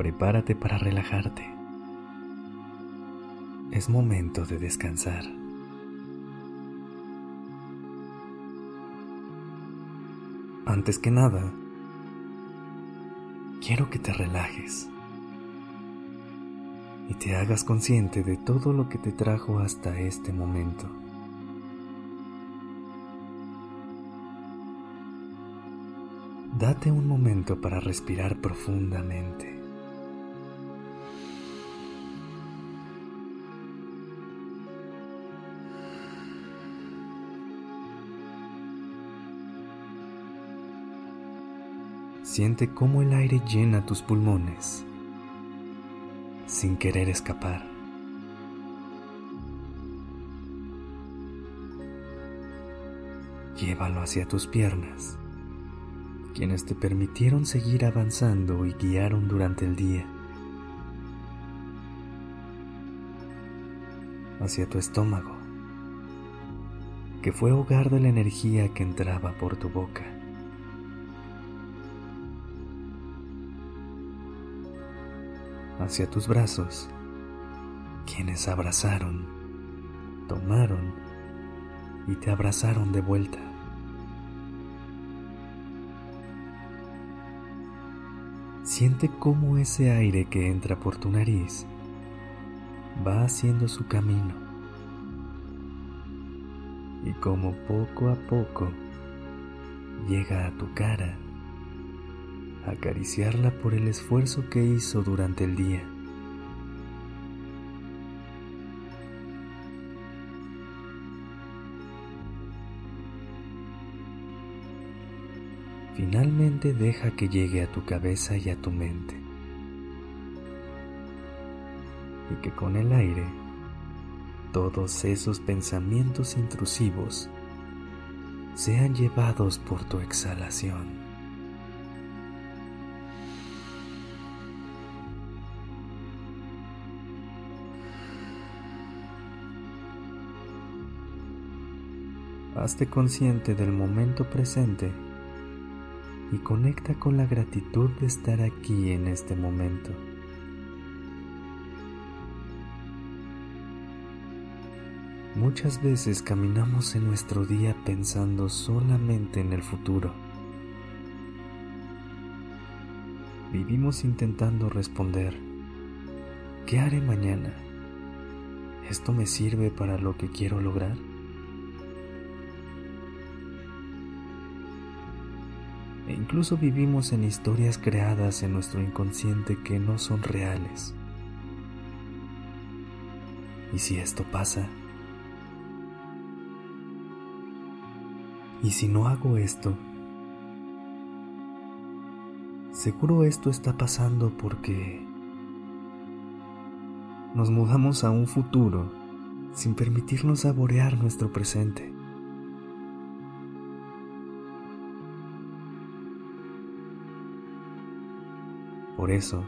Prepárate para relajarte. Es momento de descansar. Antes que nada, quiero que te relajes y te hagas consciente de todo lo que te trajo hasta este momento. Date un momento para respirar profundamente. Siente cómo el aire llena tus pulmones sin querer escapar. Llévalo hacia tus piernas, quienes te permitieron seguir avanzando y guiaron durante el día. Hacia tu estómago, que fue hogar de la energía que entraba por tu boca. Hacia tus brazos, quienes abrazaron, tomaron y te abrazaron de vuelta. Siente cómo ese aire que entra por tu nariz va haciendo su camino y como poco a poco llega a tu cara acariciarla por el esfuerzo que hizo durante el día. Finalmente deja que llegue a tu cabeza y a tu mente. Y que con el aire todos esos pensamientos intrusivos sean llevados por tu exhalación. Hazte consciente del momento presente y conecta con la gratitud de estar aquí en este momento. Muchas veces caminamos en nuestro día pensando solamente en el futuro. Vivimos intentando responder, ¿qué haré mañana? ¿Esto me sirve para lo que quiero lograr? E incluso vivimos en historias creadas en nuestro inconsciente que no son reales. ¿Y si esto pasa? ¿Y si no hago esto? Seguro esto está pasando porque nos mudamos a un futuro sin permitirnos saborear nuestro presente. Por eso,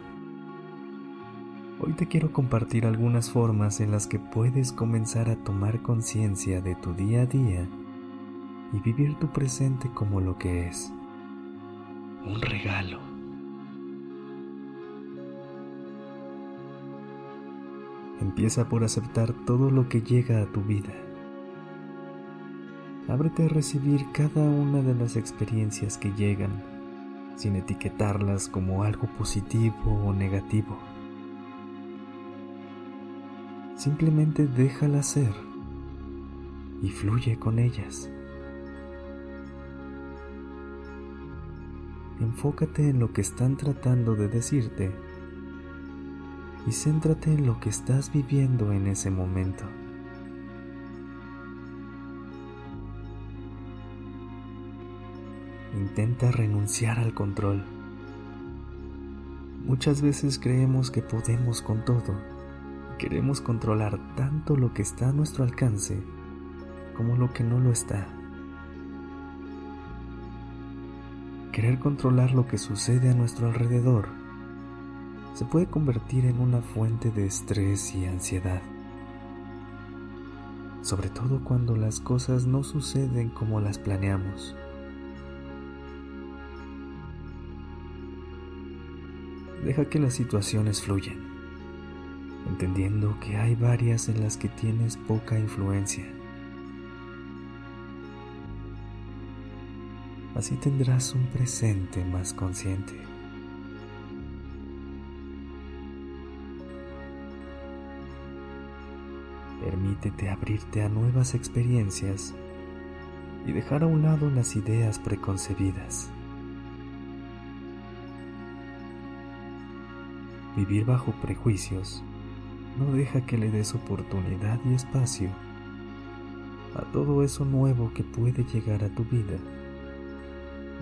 hoy te quiero compartir algunas formas en las que puedes comenzar a tomar conciencia de tu día a día y vivir tu presente como lo que es, un regalo. Empieza por aceptar todo lo que llega a tu vida. Ábrete a recibir cada una de las experiencias que llegan sin etiquetarlas como algo positivo o negativo. Simplemente déjalas ser y fluye con ellas. Enfócate en lo que están tratando de decirte y céntrate en lo que estás viviendo en ese momento. Intenta renunciar al control. Muchas veces creemos que podemos con todo. Queremos controlar tanto lo que está a nuestro alcance como lo que no lo está. Querer controlar lo que sucede a nuestro alrededor se puede convertir en una fuente de estrés y ansiedad, sobre todo cuando las cosas no suceden como las planeamos. Deja que las situaciones fluyan, entendiendo que hay varias en las que tienes poca influencia. Así tendrás un presente más consciente. Permítete abrirte a nuevas experiencias y dejar a un lado las ideas preconcebidas. Vivir bajo prejuicios no deja que le des oportunidad y espacio a todo eso nuevo que puede llegar a tu vida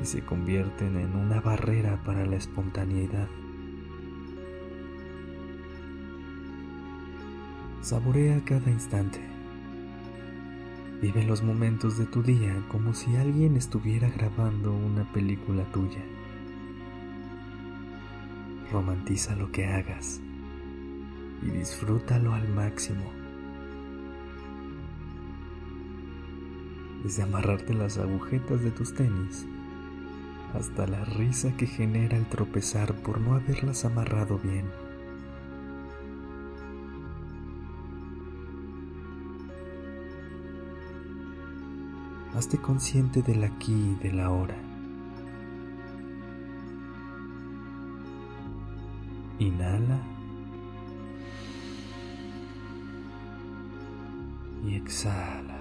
y se convierten en una barrera para la espontaneidad. Saborea cada instante. Vive los momentos de tu día como si alguien estuviera grabando una película tuya. Romantiza lo que hagas y disfrútalo al máximo. Desde amarrarte las agujetas de tus tenis hasta la risa que genera el tropezar por no haberlas amarrado bien. Hazte consciente del aquí y del ahora. Inhala y exhala.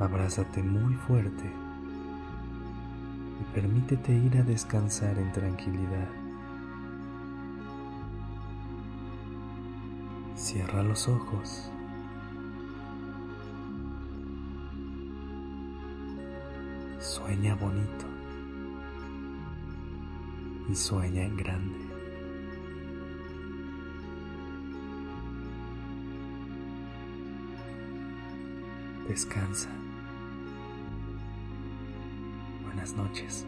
abrázate muy fuerte y permítete ir a descansar en tranquilidad. Cierra los ojos. Sueña bonito y sueña en grande. Descansa. Buenas noches.